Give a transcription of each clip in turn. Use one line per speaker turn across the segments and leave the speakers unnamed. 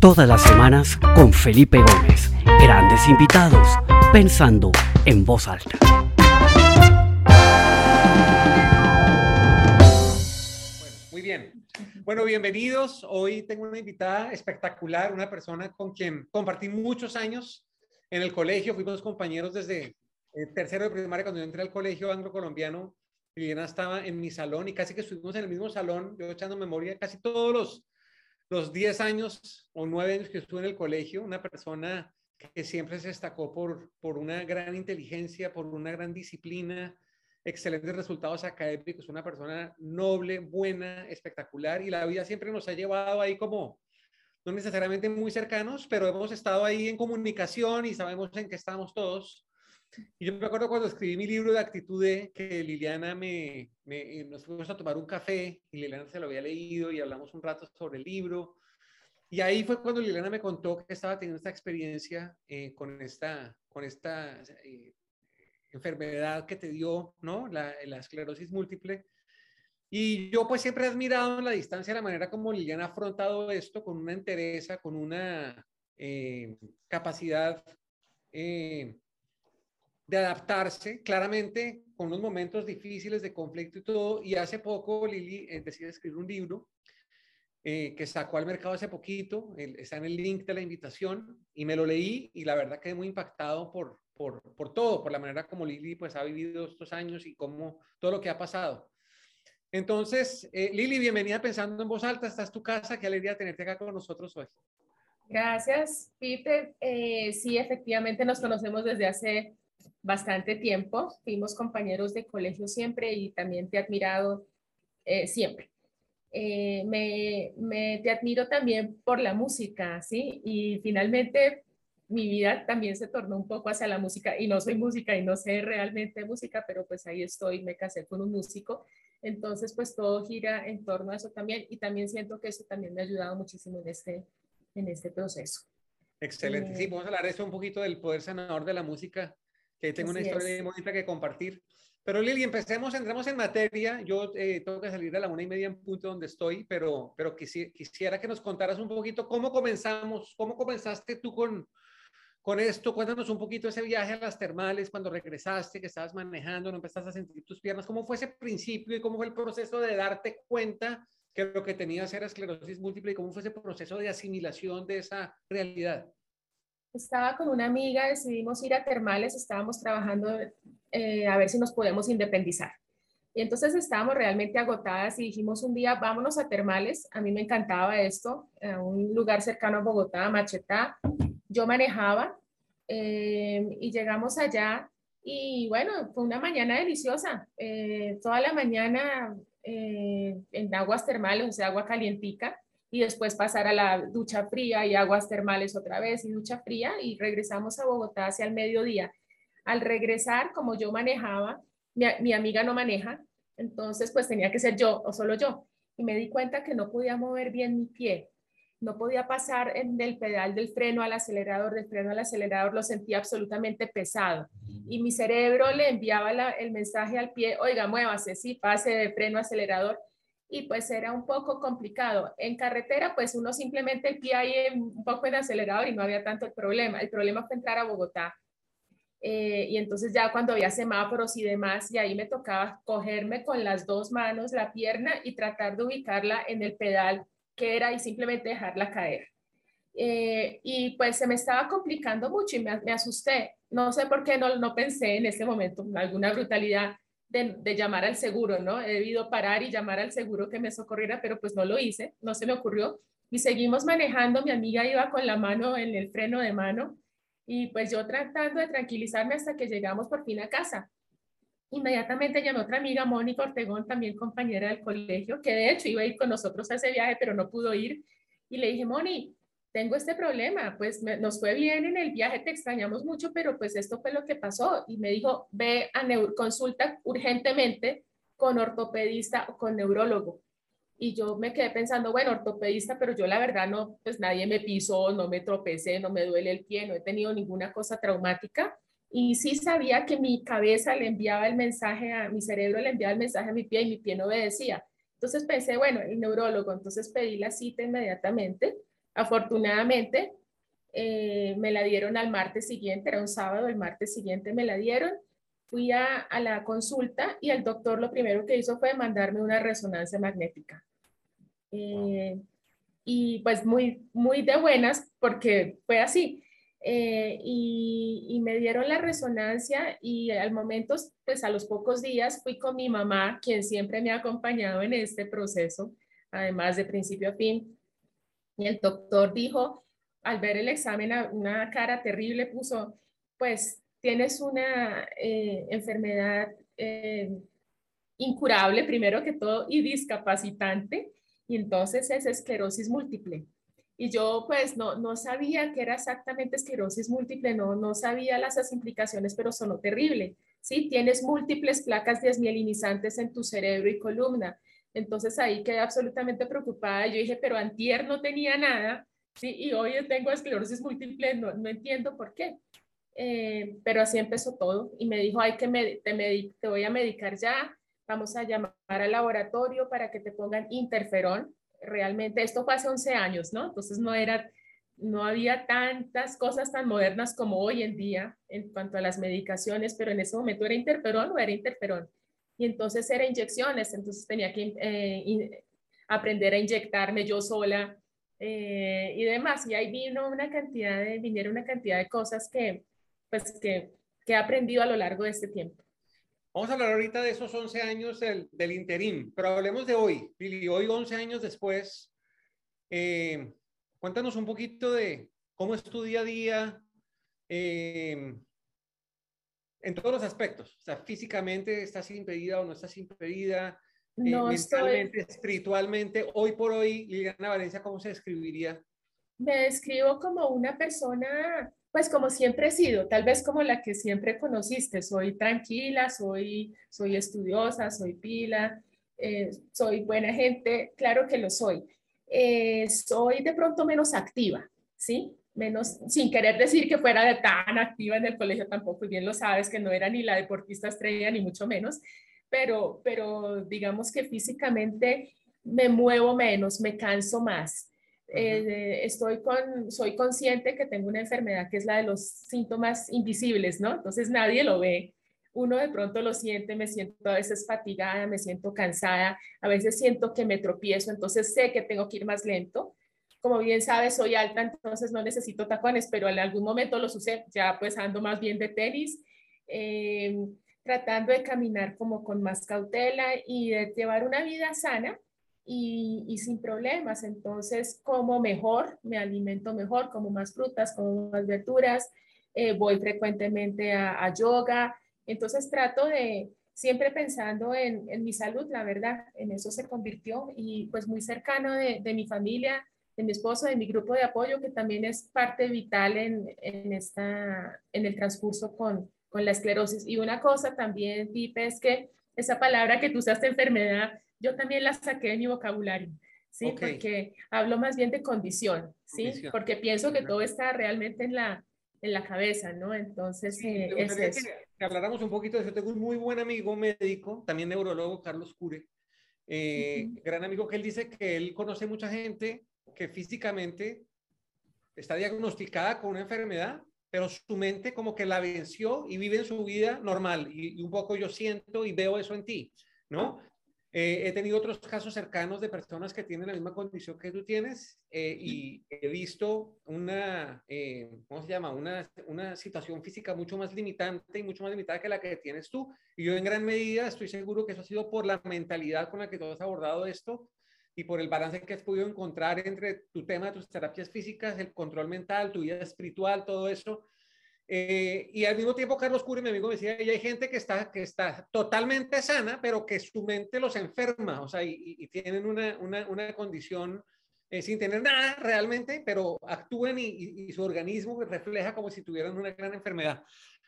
Todas las semanas con Felipe Gómez. Grandes invitados, pensando en voz alta.
muy bien. Bueno, bienvenidos. Hoy tengo una invitada espectacular, una persona con quien compartí muchos años en el colegio. Fuimos compañeros desde el tercero de primaria cuando yo entré al colegio anglo-colombiano. Liliana estaba en mi salón y casi que estuvimos en el mismo salón, yo echando memoria, casi todos los los 10 años o 9 años que estuve en el colegio, una persona que siempre se destacó por, por una gran inteligencia, por una gran disciplina, excelentes resultados académicos, una persona noble, buena, espectacular y la vida siempre nos ha llevado ahí como, no necesariamente muy cercanos, pero hemos estado ahí en comunicación y sabemos en qué estamos todos. Y yo me acuerdo cuando escribí mi libro de actitud que Liliana me, me, nos fuimos a tomar un café y Liliana se lo había leído y hablamos un rato sobre el libro. Y ahí fue cuando Liliana me contó que estaba teniendo esta experiencia eh, con esta, con esta eh, enfermedad que te dio, ¿no? La, la, esclerosis múltiple. Y yo pues siempre he admirado en la distancia la manera como Liliana ha afrontado esto con una entereza, con una eh, capacidad de adaptarse claramente con unos momentos difíciles de conflicto y todo. Y hace poco Lili eh, decidió escribir un libro eh, que sacó al mercado hace poquito, está en el link de la invitación, y me lo leí y la verdad quedé muy impactado por, por, por todo, por la manera como Lili pues ha vivido estos años y cómo todo lo que ha pasado. Entonces, eh, Lili, bienvenida pensando en voz alta, esta es tu casa, qué alegría tenerte acá con nosotros hoy.
Gracias, Peter. sí, efectivamente nos conocemos desde hace bastante tiempo, fuimos compañeros de colegio siempre y también te he admirado eh, siempre. Eh, me, me, te admiro también por la música, ¿sí? Y finalmente mi vida también se tornó un poco hacia la música y no soy música y no sé realmente música, pero pues ahí estoy, me casé con un músico. Entonces, pues todo gira en torno a eso también y también siento que eso también me ha ayudado muchísimo en este, en este proceso.
Excelente. sí, eh, vamos a hablar de eso un poquito del poder sanador de la música que tengo una historia muy bonita que compartir. Pero Lili, empecemos, entremos en materia. Yo eh, tengo que salir de la una y media en punto donde estoy, pero, pero quisiera que nos contaras un poquito cómo comenzamos, cómo comenzaste tú con, con esto. Cuéntanos un poquito ese viaje a las termales, cuando regresaste, que estabas manejando, no empezaste a sentir tus piernas. ¿Cómo fue ese principio y cómo fue el proceso de darte cuenta que lo que tenías era esclerosis múltiple y cómo fue ese proceso de asimilación de esa realidad?
Estaba con una amiga, decidimos ir a termales, estábamos trabajando eh, a ver si nos podemos independizar. Y entonces estábamos realmente agotadas y dijimos un día, vámonos a termales. A mí me encantaba esto, a un lugar cercano a Bogotá, Machetá. Yo manejaba eh, y llegamos allá y bueno, fue una mañana deliciosa. Eh, toda la mañana en aguas termales, o sea, agua calientica y después pasar a la ducha fría y aguas termales otra vez y ducha fría y regresamos a Bogotá hacia el mediodía. Al regresar, como yo manejaba, mi, amiga no maneja, entonces pues tenía que ser yo o solo yo. Y me di cuenta que no podía mover bien mi pie, no podía pasar en el pedal del freno al acelerador, del freno al acelerador, lo sentía absolutamente pesado. Y mi cerebro le enviaba el mensaje al pie, oiga, muévase, sí, pase de freno a acelerador y pues era un poco complicado. En carretera, pues uno simplemente el pie ahí un poco en acelerador y no había tanto el problema. El problema fue entrar a Bogotá. Eh, y entonces ya cuando había semáforos y demás, y ahí me tocaba cogerme con las dos manos la pierna y tratar de ubicarla en el pedal que era y simplemente dejarla caer. Eh, y pues se me estaba complicando mucho y me, me, asusté. No sé por qué no, no pensé en ese momento, alguna brutalidad de, llamar al seguro, ¿no? He debido parar y llamar al seguro que me socorriera, pero pues no lo hice, no se me ocurrió. Y seguimos manejando, mi amiga iba con la mano en el freno de mano y pues yo tratando de tranquilizarme hasta que llegamos por fin a casa. Inmediatamente llamé a otra amiga, Mónica Ortegón, también compañera del colegio, que de hecho iba a ir con nosotros a ese viaje, pero no pudo ir. Y le dije, Moni, tengo este problema, pues nos fue bien en el viaje, te extrañamos mucho, pero pues esto fue lo que pasó. Y me dijo, ve a consulta urgentemente con ortopedista o con neurólogo. Y yo me quedé pensando, bueno, ortopedista, pero yo la verdad no, pues nadie me pisó, no me tropecé, no me duele el pie, no he tenido ninguna cosa traumática. Y sí sabía que mi cabeza le enviaba el mensaje a mi cerebro, le enviaba el mensaje a mi pie y mi pie no obedecía. Entonces pensé, bueno, el neurólogo, entonces pedí la cita inmediatamente Afortunadamente, eh, me la dieron al martes siguiente, era un sábado, el martes siguiente me la dieron. Fui a, a la consulta y el doctor lo primero que hizo fue mandarme una resonancia magnética. Eh, y pues muy, muy de buenas porque fue así. Eh, y, y, me dieron la resonancia y al momento, pues a los pocos días fui con mi mamá, quien siempre me ha acompañado en este proceso, además de principio a fin. Y el doctor dijo, al ver el examen, una cara terrible puso, pues tienes una eh, enfermedad eh, incurable, primero que todo, y discapacitante, y entonces es esclerosis múltiple. Y yo pues no, no sabía que era exactamente esclerosis múltiple, no, no sabía las implicaciones, pero sonó terrible. ¿sí? Tienes múltiples placas desmielinizantes en tu cerebro y columna. Entonces ahí quedé absolutamente preocupada. Yo dije, pero antier no tenía nada, ¿sí? Y hoy tengo esclerosis múltiple, no, no entiendo por qué. Eh, pero así empezó todo y me dijo, hay que te, te voy a medicar ya, vamos a llamar al laboratorio para que te pongan interferón realmente esto fue hace 11 años, ¿no? Entonces no era, no había tantas cosas tan modernas como hoy en día en cuanto a las medicaciones, pero en ese momento era interferón o era interferón. Y entonces era inyecciones, entonces tenía que eh, aprender a inyectarme yo sola eh, y demás. Y ahí vino una cantidad de, vinieron una cantidad de cosas que, pues, que, que he aprendido a lo largo de este tiempo.
Vamos a hablar ahorita de esos 11 años del, del interín, pero hablemos de hoy. Lili, hoy 11 años después, eh, cuéntanos un poquito de cómo es tu día a día eh, en todos los aspectos. O sea, físicamente estás impedida o no estás impedida, eh, no mentalmente, espiritualmente. Hoy por hoy, Liliana Valencia, ¿cómo se describiría?
Me describo como una persona pues como siempre he sido, tal vez como la que siempre conociste, soy tranquila, soy, soy estudiosa, soy pila, eh, soy buena gente, claro que lo soy. Eh, soy de pronto menos activa, ¿sí? Menos, sin querer decir que fuera de tan activa en el colegio tampoco, y bien lo sabes que no era ni la deportista estrella, ni mucho menos, pero, pero digamos que físicamente me muevo menos, me canso más. Eh, estoy con, soy consciente que tengo una enfermedad que es la de los síntomas invisibles, ¿no? Entonces nadie lo ve. Uno de pronto lo siente, me siento a veces fatigada, me siento cansada, a veces siento que me tropiezo, entonces sé que tengo que ir más lento. Como bien sabes, soy alta, entonces no necesito tacones, pero en algún momento los usé, ya pues ando más bien de tenis, eh, tratando de caminar como con más cautela y de llevar una vida sana y, sin problemas. Entonces, como mejor, me alimento mejor, como más frutas, como más verduras, eh, voy frecuentemente a, yoga. Entonces, trato de, siempre pensando en, en, mi salud, la verdad, en eso se convirtió y pues muy cercano de, de, mi familia, de mi esposo, de mi grupo de apoyo, que también es parte vital en, en, esta, en el transcurso con, con la esclerosis. Y una cosa también, Pipe, es que esa palabra que tú usaste, enfermedad, yo también la saqué de mi vocabulario, ¿sí? Porque hablo más bien de condición, ¿sí? Porque pienso que todo está realmente en la, en la cabeza, ¿no? Entonces, eh, es
eso. Que, habláramos un poquito de eso. Tengo un muy buen amigo médico, también neurólogo, Carlos Cure, eh, gran amigo que él dice que él conoce mucha gente que físicamente está diagnosticada con una enfermedad, pero su mente como que la venció y vive en su vida normal. Y, un poco yo siento y veo eso en ti, ¿no? Eh, he tenido otros casos cercanos de personas que tienen la misma condición que tú tienes eh, y he visto una, eh, ¿cómo se llama? Una, una situación física mucho más limitante y mucho más limitada que la que tienes tú. Y yo en gran medida estoy seguro que eso ha sido por la mentalidad con la que tú has abordado esto y por el balance que has podido encontrar entre tu tema, tus terapias físicas, el control mental, tu vida espiritual, todo eso eh, y al mismo tiempo, Carlos Curi, mi amigo, me decía, y hay gente que está, que está totalmente sana, pero que su mente los enferma, o sea, y, tienen una, una, una condición eh, sin tener nada realmente, pero actúan y, y, su organismo refleja como si tuvieran una gran enfermedad.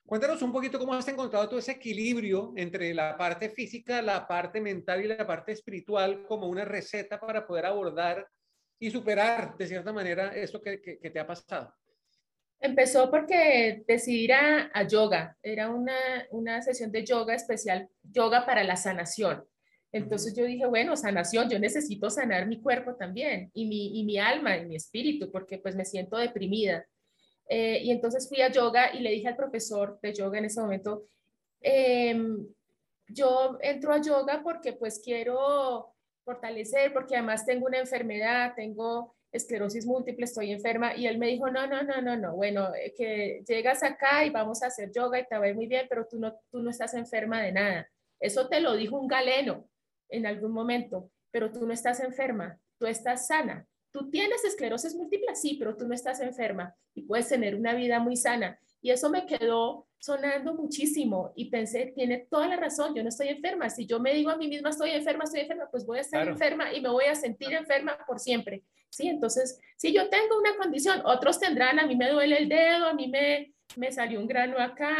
Cuéntanos un poquito cómo has encontrado todo ese equilibrio entre la parte física, la parte mental y la parte espiritual como una receta para poder abordar y superar de cierta manera esto que, que, que te ha pasado.
Empezó porque decidí ir a, yoga. Era una, una, sesión de yoga especial, yoga para la sanación. Entonces yo dije, bueno, sanación, yo necesito sanar mi cuerpo también y mi, y mi alma y mi espíritu, porque pues me siento deprimida. Eh, y entonces fui a yoga y le dije al profesor de yoga en ese momento, em, yo entro a yoga porque pues quiero fortalecer, porque además tengo una enfermedad, tengo esclerosis múltiple, estoy enferma. Y él me dijo, no, no, no, no, no, bueno, eh, que llegas acá y vamos a hacer yoga y te va a muy bien, pero tú no, tú no estás enferma de nada. Eso te lo dijo un galeno en algún momento, pero tú no estás enferma, tú estás sana. Tú tienes esclerosis múltiple, sí, pero tú no estás enferma y puedes tener una vida muy sana. Y eso me quedó sonando muchísimo y pensé, tiene toda la razón, yo no estoy enferma. Si yo me digo a mí misma, estoy enferma, estoy enferma, pues voy a estar enferma y me voy a sentir enferma por siempre. Sí, entonces, si yo tengo una condición, otros tendrán, a mí me duele el dedo, a mí me, me salió un grano acá,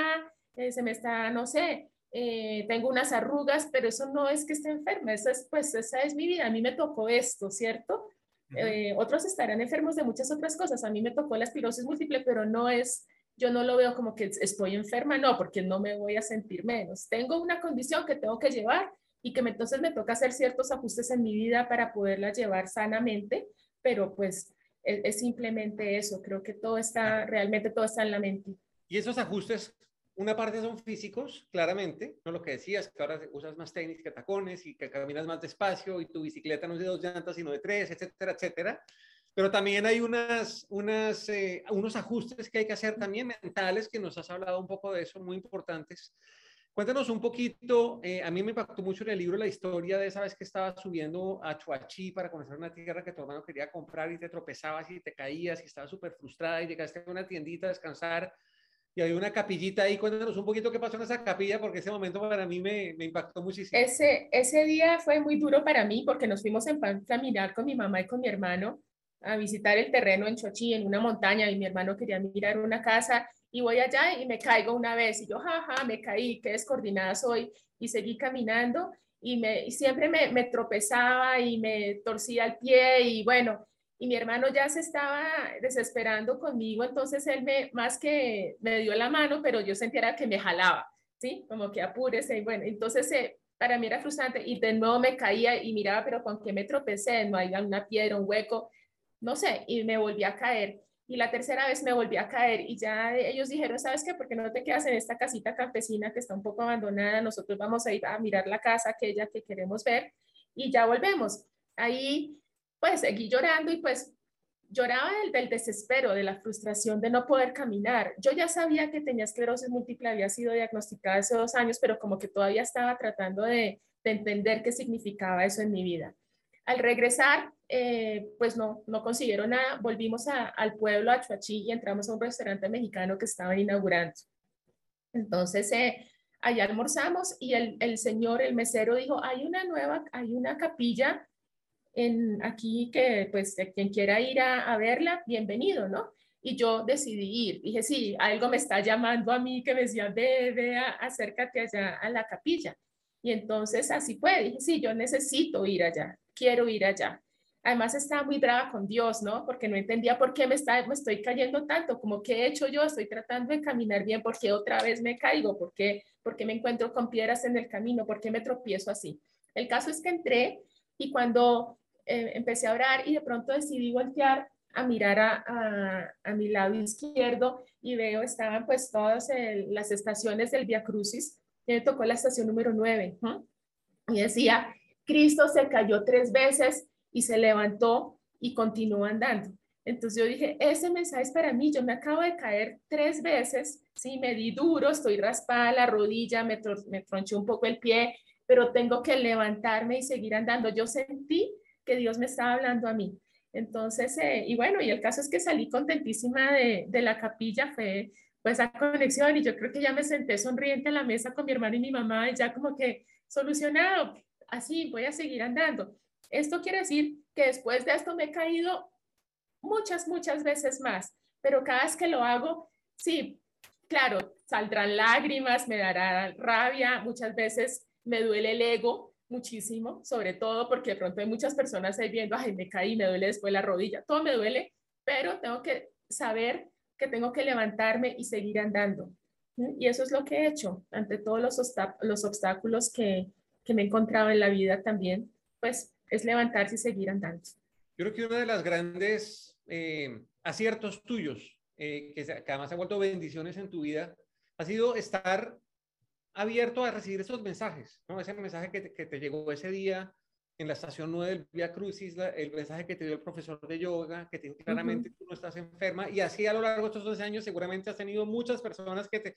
eh, se me está, no sé, eh, tengo unas arrugas, pero eso no es que esté enferma, esa es, pues esa es mi vida, a mí me tocó esto, ¿cierto? Eh, otros estarán enfermos de muchas otras cosas, a mí me tocó la esclerosis múltiple, pero no es, yo no lo veo como que estoy enferma, no, porque no me voy a sentir menos. Tengo una condición que tengo que llevar y que entonces me toca hacer ciertos ajustes en mi vida para poderla llevar sanamente, pero pues es, es simplemente eso, creo que todo está, realmente todo está en la mente.
Y esos ajustes una parte son físicos, claramente, no lo que decías, que ahora usas más técnicas que tacones y que caminas más despacio y tu bicicleta no es de dos llantas, sino de tres, etcétera, etcétera. Pero también hay unas, eh, unos ajustes que hay que hacer también mentales, que nos has hablado un poco de eso, muy importantes. Cuéntanos un poquito, eh, a mí me impactó mucho en el libro la historia de esa vez que estabas subiendo a Chuachi para conocer una tierra que tu hermano quería comprar y te tropezabas y te caías y estabas súper frustrada y llegaste a una tiendita a descansar y hay una capillita ahí. Cuéntanos un poquito qué pasó en esa capilla, porque ese momento para mí me, me impactó muchísimo.
Ese, ese día fue muy duro para mí porque nos fuimos en caminar con mi mamá y con mi hermano a visitar el terreno en Chochi, en una montaña, y mi hermano quería mirar una casa, y voy allá y me caigo una vez, y yo, jaja, me caí, qué descoordinada soy, y seguí caminando, y, me, y siempre me, me tropezaba y me torcía el pie, y bueno, y mi hermano ya se estaba desesperando conmigo, entonces él me, más que me dio la mano, pero yo sentía que me jalaba, ¿sí? Como que apúrese, y bueno, entonces eh, para mí era frustrante y de nuevo me caía y miraba, pero con qué me tropecé, no hay una piedra, un hueco, no sé, y me volví a caer. Y la tercera vez me volví a caer y ya ellos dijeron, ¿sabes qué? ¿Por qué no te quedas en esta casita campesina que está un poco abandonada? Nosotros vamos a ir a mirar la casa aquella que queremos ver y ya volvemos. Ahí pues seguí llorando y pues lloraba del, del, desespero, de la frustración de no poder caminar. Yo ya sabía que tenía esclerosis múltiple, había sido diagnosticada hace dos años, pero como que todavía estaba tratando de, de entender qué significaba eso en mi vida. Al regresar, eh, pues no, no consiguieron nada, volvimos a, al pueblo, a Chuachi, y entramos a un restaurante mexicano que estaban inaugurando. Entonces, eh, allá almorzamos y el señor, el mesero dijo, hay una nueva, hay una capilla en aquí que pues quien quiera ir a, verla, bienvenido, ¿no? Y yo decidí ir. Dije, sí, algo me está llamando a mí que me decía, ve, ve, acércate allá a la capilla. Y entonces así fue. Dije, sí, yo necesito ir allá, quiero ir allá. Además estaba muy brava con Dios, ¿no? Porque no entendía por qué me, está, me estoy cayendo tanto, como qué he hecho yo, estoy tratando de caminar bien, ¿por qué otra vez me caigo? ¿Por qué, ¿Por qué me encuentro con piedras en el camino? ¿Por qué me tropiezo así? El caso es que entré y cuando eh, empecé a orar y de pronto decidí voltear a mirar a, a, mi lado izquierdo y veo, estaban pues todas las estaciones del Via Crucis, y me tocó la estación número 9, y decía, Cristo se cayó tres veces y se levantó y continuó andando. Entonces yo dije, ese mensaje es para mí, yo me acabo de caer tres veces, sí, me di duro, estoy raspada la rodilla, me, me tronché un poco el pie, pero tengo que levantarme y seguir andando. Yo sentí que Dios me estaba hablando a mí. Entonces, eh, y bueno, y el caso es que salí contentísima de, la capilla, fue pues a conexión y yo creo que ya me senté sonriente en la mesa con mi hermano y mi mamá y ya como que solucionado, así voy a seguir andando. Esto quiere decir que después de esto me he caído muchas, muchas veces más, pero cada vez que lo hago, sí, claro, saldrán lágrimas, me dará rabia, muchas veces me duele el ego, muchísimo, sobre todo porque de pronto hay muchas personas ahí viendo, ay, me caí, me duele después la rodilla, todo me duele, pero tengo que saber que tengo que levantarme y seguir andando. Y eso es lo que he hecho ante todos los, los obstáculos que, que me he encontrado en la vida también, pues es levantarse y seguir andando.
Yo creo que una de las grandes eh, aciertos tuyos, eh, que, que, además ha vuelto bendiciones en tu vida, ha sido estar abierto a recibir esos mensajes, ¿no? Ese mensaje que te, que te llegó ese día en la estación 9 del Via Crucis, el mensaje que te dio el profesor de yoga, que te dijo claramente uh -huh. tú no estás enferma, y así a lo largo de estos 12 años seguramente has tenido muchas personas que te,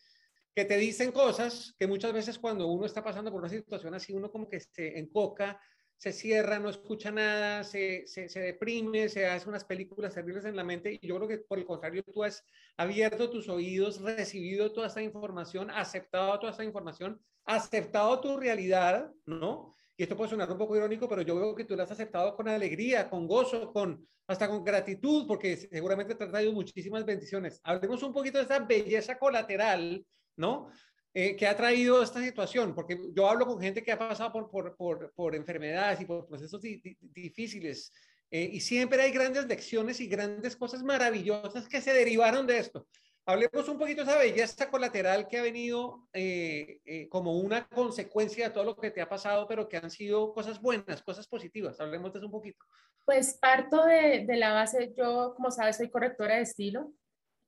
que te dicen cosas que muchas veces cuando uno está pasando por una situación así, uno como que se encoca, se cierra, no escucha nada, se, se, se, deprime, se hace unas películas terribles en la mente y yo creo que por el contrario tú has abierto tus oídos, recibido toda esta información, aceptado toda esta información, aceptado tu realidad, ¿no? Y esto puede sonar un poco irónico, pero yo veo que tú la has aceptado con alegría, con gozo, con hasta con gratitud, porque seguramente te ha traído muchísimas bendiciones. Hablemos un poquito de esa belleza colateral, ¿no? Eh, que ha traído esta situación, porque yo hablo con gente que ha pasado por, por, por, por enfermedades y por procesos di, di, difíciles, eh, y siempre hay grandes lecciones y grandes cosas maravillosas que se derivaron de esto. Hablemos un poquito de esa belleza colateral que ha venido eh, eh, como una consecuencia de todo lo que te ha pasado, pero que han sido cosas buenas, cosas positivas. Hablemos de eso un poquito.
Pues parto de, de la base, yo como sabes soy correctora de estilo,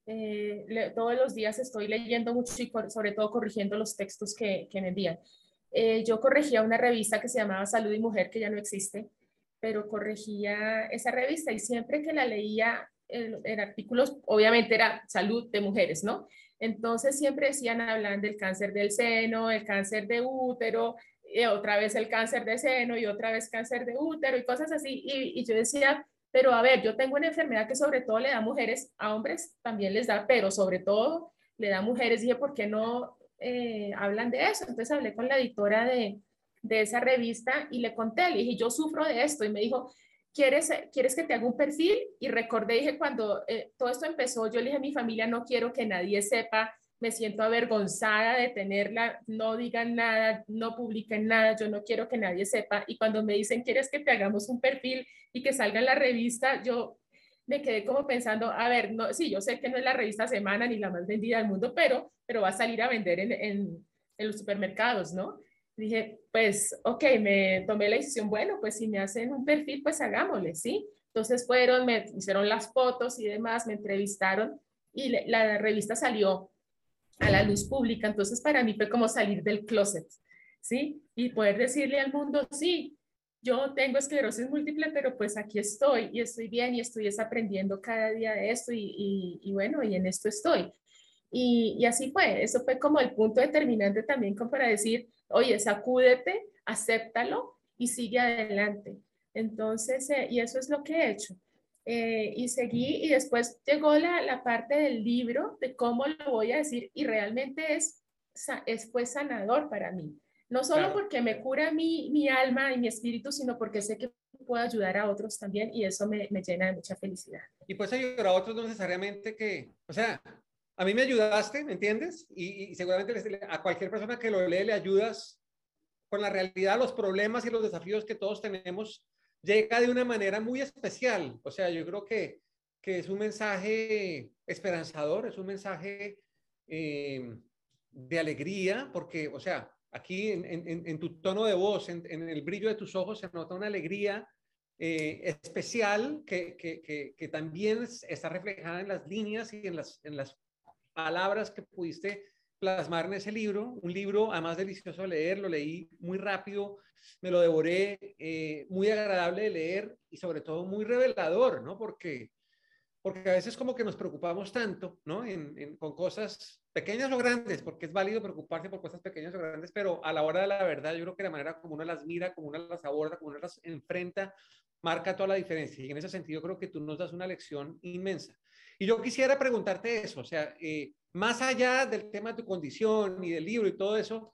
eh, todos los días estoy leyendo mucho y sobre todo corrigiendo los textos que, que me envían. Eh, yo corregía una revista que se llamaba Salud y Mujer, que ya no existe, pero corregía esa revista y siempre que la leía en, en artículos, obviamente era salud de mujeres, ¿no? Entonces siempre decían, hablan del cáncer del seno, el cáncer de útero, y otra vez el cáncer de seno y otra vez cáncer de útero y cosas así. Y yo decía, pero a ver, yo tengo una enfermedad que sobre todo le da mujeres, a hombres también les da, pero sobre todo le da mujeres. Dije, ¿por qué no eh, hablan de eso? Entonces hablé con la editora de, de esa revista y le conté, le dije, yo sufro de esto. Y me dijo, ¿quieres, ¿quieres que te haga un perfil? Y recordé, dije, cuando eh, todo esto empezó, yo le dije a mi familia, no quiero que nadie sepa me siento avergonzada de tenerla, no digan nada, no publiquen nada, yo no quiero que nadie sepa. Y cuando me dicen, ¿quieres que te hagamos un perfil y que salga en la revista? Yo me quedé como pensando, a ver, no, sí, yo sé que no es la revista Semana ni la más vendida del mundo, pero, pero va a salir a vender en, en, en los supermercados, ¿no? Dije, pues, ok, me tomé la decisión, bueno, pues si me hacen un perfil, pues hagámosle, ¿sí? Entonces fueron, me hicieron las fotos y demás, me entrevistaron y la, revista salió a la luz pública. Entonces, para mí fue como salir del closet, ¿sí? Y poder decirle al mundo, sí, yo tengo esclerosis múltiple, pero pues aquí estoy y estoy bien y estoy aprendiendo cada día de esto y, y, bueno, y en esto estoy. Y, y, así fue, eso fue como el punto determinante también como para decir, oye, sacúdete, acéptalo y sigue adelante. Entonces, eh, y eso es lo que he hecho. Eh, y seguí y después llegó la, la, parte del libro de cómo lo voy a decir y realmente es, es fue sanador para mí. No solo claro. porque me cura mi, mi, alma y mi espíritu, sino porque sé que puedo ayudar a otros también y eso me, me llena de mucha felicidad.
Y puedes ayudar a otros no necesariamente que, o sea, a mí me ayudaste, ¿me entiendes? Y, y seguramente a cualquier persona que lo lee le ayudas con la realidad, los problemas y los desafíos que todos tenemos llega de una manera muy especial. O sea, yo creo que, que es un mensaje esperanzador, es un mensaje eh, de alegría, porque, o sea, aquí en, en, tu tono de voz, en, en, el brillo de tus ojos, se nota una alegría eh, especial que, que, que, que, también está reflejada en las líneas y en las, en las palabras que pudiste plasmar en ese libro, un libro además delicioso de leer, lo leí muy rápido, me lo devoré, eh, muy agradable de leer y sobre todo muy revelador, ¿no? Porque, porque a veces como que nos preocupamos tanto, ¿no? En, con cosas pequeñas o grandes, porque es válido preocuparse por cosas pequeñas o grandes, pero a la hora de la verdad yo creo que la manera como uno las mira, como uno las aborda, como uno las enfrenta, marca toda la diferencia. Y en ese sentido creo que tú nos das una lección inmensa. Y yo quisiera preguntarte eso, o sea, eh, más allá del tema de tu condición y del libro y todo eso,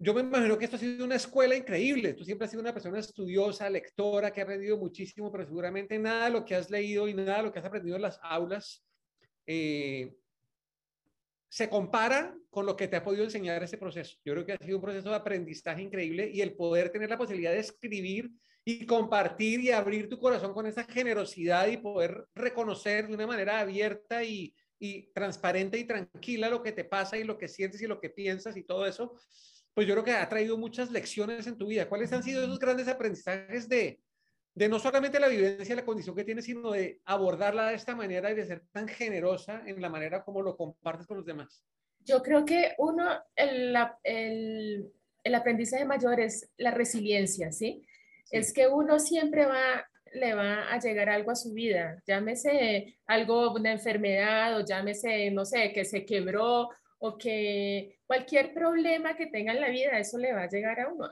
yo me imagino que esto ha sido una escuela increíble. Tú siempre has sido una persona estudiosa, lectora, que ha aprendido muchísimo, pero seguramente nada de lo que has leído y nada de lo que has aprendido en las aulas eh, se compara con lo que te ha podido enseñar ese proceso. Yo creo que ha sido un proceso de aprendizaje increíble y el poder tener la posibilidad de escribir y compartir y abrir tu corazón con esa generosidad y poder reconocer de una manera abierta y, y transparente y tranquila lo que te pasa y lo que sientes y lo que piensas y todo eso, pues yo creo que ha traído muchas lecciones en tu vida. ¿Cuáles han sido esos grandes aprendizajes de, de no solamente la vivencia, la condición que tienes, sino de abordarla de esta manera y de ser tan generosa en la manera como lo compartes con los demás?
Yo creo que uno, el, el, el aprendizaje mayor es la resiliencia, ¿sí? Es que uno siempre va, le va a llegar algo a su vida, llámese algo, una enfermedad o llámese, no sé, que se quebró o que cualquier problema que tenga en la vida, eso le va a llegar a uno.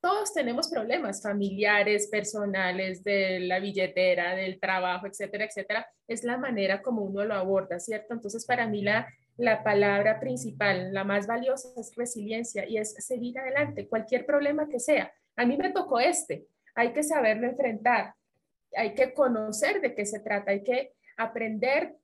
Todos tenemos problemas familiares, personales, de la billetera, del trabajo, etcétera, etcétera. Es la manera como uno lo aborda, ¿cierto? Entonces, para mí la, la palabra principal, la más valiosa es resiliencia y es seguir adelante, cualquier problema que sea. A mí me tocó este, hay que saberlo enfrentar, hay que conocer de qué se trata, hay que aprender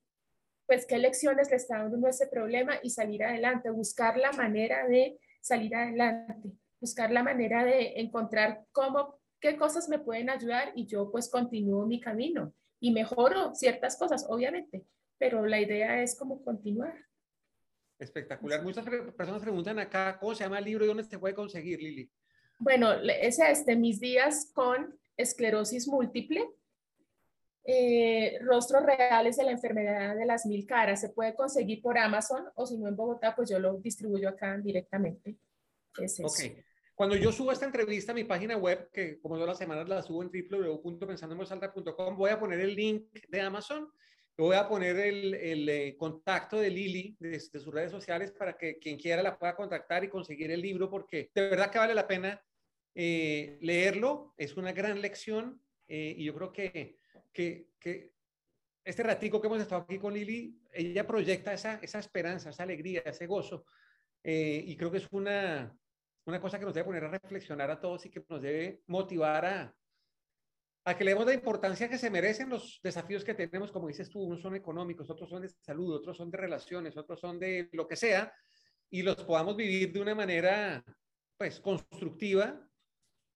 pues qué lecciones le está dando ese problema y salir adelante, buscar la manera de salir adelante, buscar la manera de encontrar cómo, qué cosas me pueden ayudar y yo pues continúo mi camino y mejoro ciertas cosas, obviamente, pero la idea es como continuar.
Espectacular. Muchas personas preguntan acá, ¿cómo se llama el libro y dónde se puede conseguir, Lili?
Bueno, es este, Mis días con esclerosis múltiple eh, rostros reales de la enfermedad de las mil caras. Se puede conseguir por Amazon o si no en Bogotá, pues yo lo distribuyo acá directamente.
ok. Cuando yo subo esta entrevista a mi página web, que como todas las semanas la subo en www.pensandomosalta.com, voy a poner el link de Amazon, voy a poner el, el eh, contacto de Lili de, de, sus redes sociales para que quien quiera la pueda contactar y conseguir el libro, porque de verdad que vale la pena eh, leerlo. Es una gran lección eh, y yo creo que que, este ratico que hemos estado aquí con Lili, ella proyecta esa, esa esperanza, esa alegría, ese gozo. Eh, y creo que es una, una cosa que nos debe poner a reflexionar a todos y que nos debe motivar a, a que le demos la importancia que se merecen los desafíos que tenemos, como dices tú, unos son económicos, otros son de salud, otros son de relaciones, otros son de lo que sea, y los podamos vivir de una manera, pues, constructiva,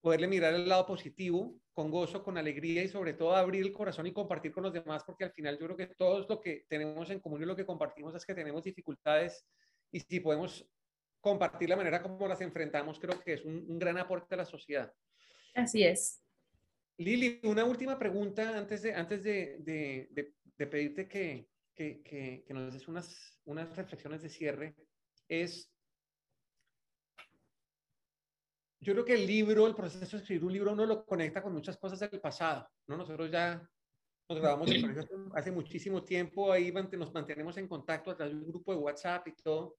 poderle mirar el lado positivo con gozo, con alegría y sobre todo abrir el corazón y compartir con los demás, porque al final yo creo que todos lo que tenemos en común y lo que compartimos es que tenemos dificultades y si podemos compartir la manera como las enfrentamos, creo que es un, gran aporte a la sociedad.
Así es.
Lili, una última pregunta antes de, antes de, de, de, pedirte que, que, que, que, nos des unas, unas reflexiones de cierre, es yo creo que el libro, el proceso de escribir un libro, uno lo conecta con muchas cosas del pasado, ¿no? Nosotros ya nos grabamos hace muchísimo tiempo, ahí nos mantenemos en contacto a través de un grupo de WhatsApp y todo,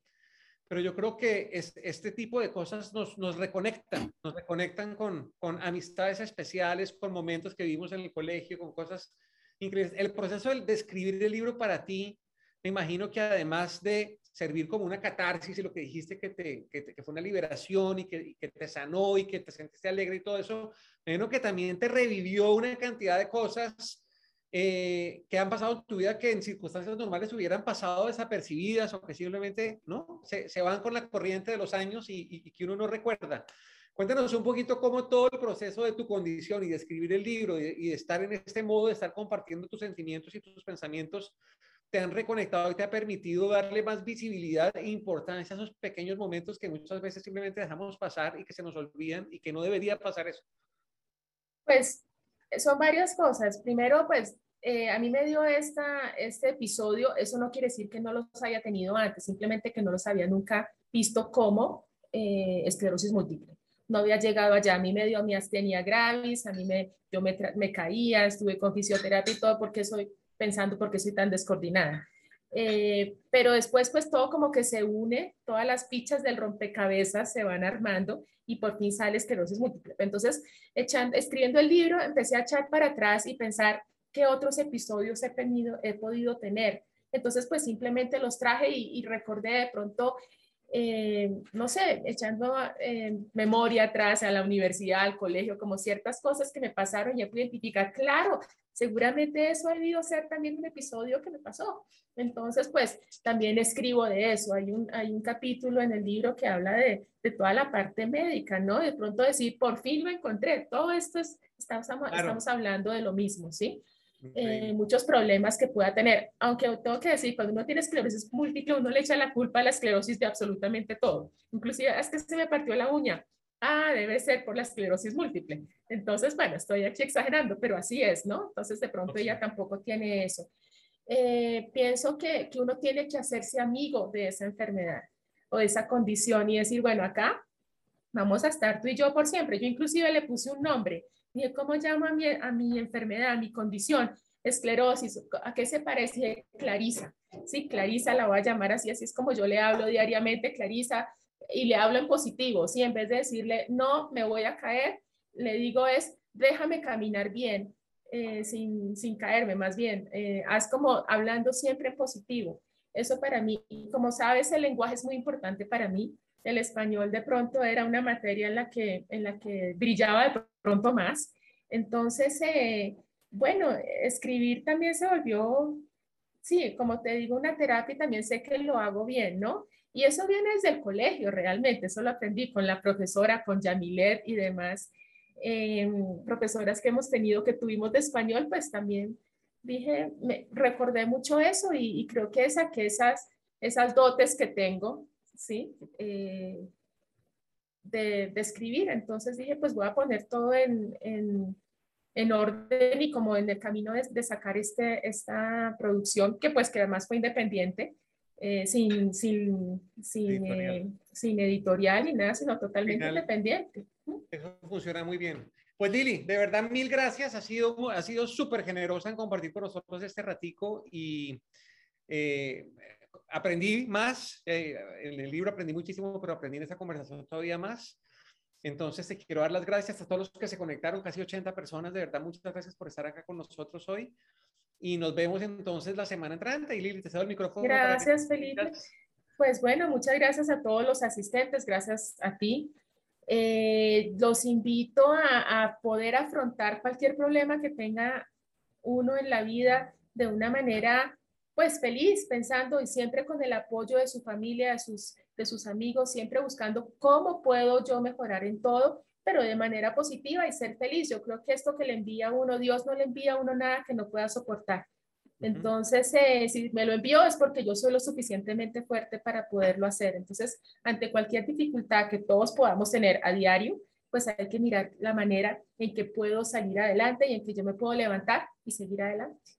pero yo creo que este tipo de cosas nos, nos reconectan, nos reconectan con, con amistades especiales, con momentos que vivimos en el colegio, con cosas increíbles. El proceso de escribir el libro para ti, me imagino que además de servir como una catarsis y lo que dijiste que, te, que, que fue una liberación y que, que, te sanó y que te sentiste alegre y todo eso, menos que también te revivió una cantidad de cosas eh, que han pasado en tu vida que en circunstancias normales hubieran pasado desapercibidas o que simplemente ¿no? se, se van con la corriente de los años y, y, que uno no recuerda. Cuéntanos un poquito cómo todo el proceso de tu condición y de escribir el libro y y de estar en este modo de estar compartiendo tus sentimientos y tus pensamientos te han reconectado y te ha permitido darle más visibilidad e importancia a esos pequeños momentos que muchas veces simplemente dejamos pasar y que se nos olvidan y que no debería pasar eso?
Pues son varias cosas. Primero, pues eh, a mí me dio esta, este episodio, eso no quiere decir que no los haya tenido antes, simplemente que no los había nunca visto como eh, esclerosis múltiple. No había llegado allá, a mí me dio miastenia gravis, a mí me, yo me, me caía, estuve con fisioterapia y todo porque soy pensando por qué soy tan descoordinada. Eh, pero después pues todo como que se une, todas las fichas del rompecabezas se van armando y por fin sale esclerosis múltiple. Entonces, escribiendo el libro, empecé a echar para atrás y pensar qué otros episodios he, tenido, he podido tener. Entonces, pues simplemente los traje y recordé de pronto eh, no sé, echando eh, memoria atrás a la universidad, al colegio, como ciertas cosas que me pasaron y pude identificar, claro, seguramente eso ha debido ser también un episodio que me pasó. Entonces, pues también escribo de eso. Hay un, hay un capítulo en el libro que habla de, de toda la parte médica, ¿no? De pronto decir, por fin lo encontré. Todo esto es, estamos, estamos hablando de lo mismo, ¿sí? Eh, muchos problemas que pueda tener. Aunque tengo que decir, cuando uno tiene esclerosis múltiple, uno le echa la culpa a la esclerosis de absolutamente todo. Inclusive, es que se me partió la uña. Ah, debe ser por la esclerosis múltiple. Entonces, bueno, estoy aquí exagerando, pero así es, ¿no? Entonces, de pronto ella tampoco tiene eso. Eh, pienso que, que uno tiene que hacerse amigo de esa enfermedad o de esa condición y decir, bueno, acá vamos a estar tú y yo por siempre. Yo inclusive le puse un nombre. ¿Cómo llamo a mi, a mi enfermedad, a mi condición? Esclerosis. ¿A qué se parece? Clarisa. Sí, Clarisa la voy a llamar así, así es como yo le hablo diariamente, Clarisa, y le hablo en positivo, ¿sí? En vez de decirle, no, me voy a caer, le digo es, déjame caminar bien, eh, sin, sin, caerme, más bien. Eh, haz como hablando siempre en positivo. Eso para mí, como sabes, el lenguaje es muy importante para mí el español de pronto era una materia en la que, en la que brillaba de pronto más. Entonces, eh, bueno, escribir también se volvió, sí, como te digo, una terapia y también sé que lo hago bien, ¿no? Y eso viene desde el colegio, realmente, eso lo aprendí con la profesora, con Yamilet y demás em, profesoras que hemos tenido, que tuvimos de español, pues también dije, me recordé mucho eso y, creo que saqué esas, esas dotes que tengo ¿sí? Eh, de, de, escribir. Entonces dije, pues voy a poner todo en, en, en orden y como en el camino de, de, sacar este, esta producción, que pues que además fue independiente, eh, sin, sin, sin, editorial. Eh, sin, editorial. ni nada, sino totalmente independiente.
Eso funciona muy bien. Pues Lili, de verdad mil gracias, ha sido ha sido súper generosa en compartir con nosotros este ratico y eh, aprendí más, eh, en el libro aprendí muchísimo, pero aprendí en esta conversación todavía más. Entonces, te quiero dar las gracias a todos los que se conectaron, casi 80 personas, de verdad, muchas gracias por estar acá con nosotros hoy. Y nos vemos entonces la semana entrante. Y Lili, te cedo el micrófono.
Gracias, Felipe. Pues bueno, muchas gracias a todos los asistentes, gracias a ti. Eh, los invito a, a poder afrontar cualquier problema que tenga uno en la vida de una manera pues feliz, pensando y siempre con el apoyo de su familia, de sus, de sus amigos, siempre buscando cómo puedo yo mejorar en todo, pero de manera positiva y ser feliz. Yo creo que esto que le envía a uno, Dios no le envía a uno nada que no pueda soportar. Entonces, eh, si me lo envió es porque yo soy lo suficientemente fuerte para poderlo hacer. Entonces, ante cualquier dificultad que todos podamos tener a diario, pues hay que mirar la manera en que puedo salir adelante y en que yo me puedo levantar y seguir adelante.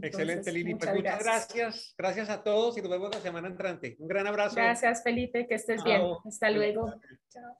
Excelente, Lili. Muchas, pues muchas gracias. gracias. a todos y nos vemos la semana entrante. Un gran abrazo.
Gracias, Felipe. Que estés bien. Hasta luego. Chao.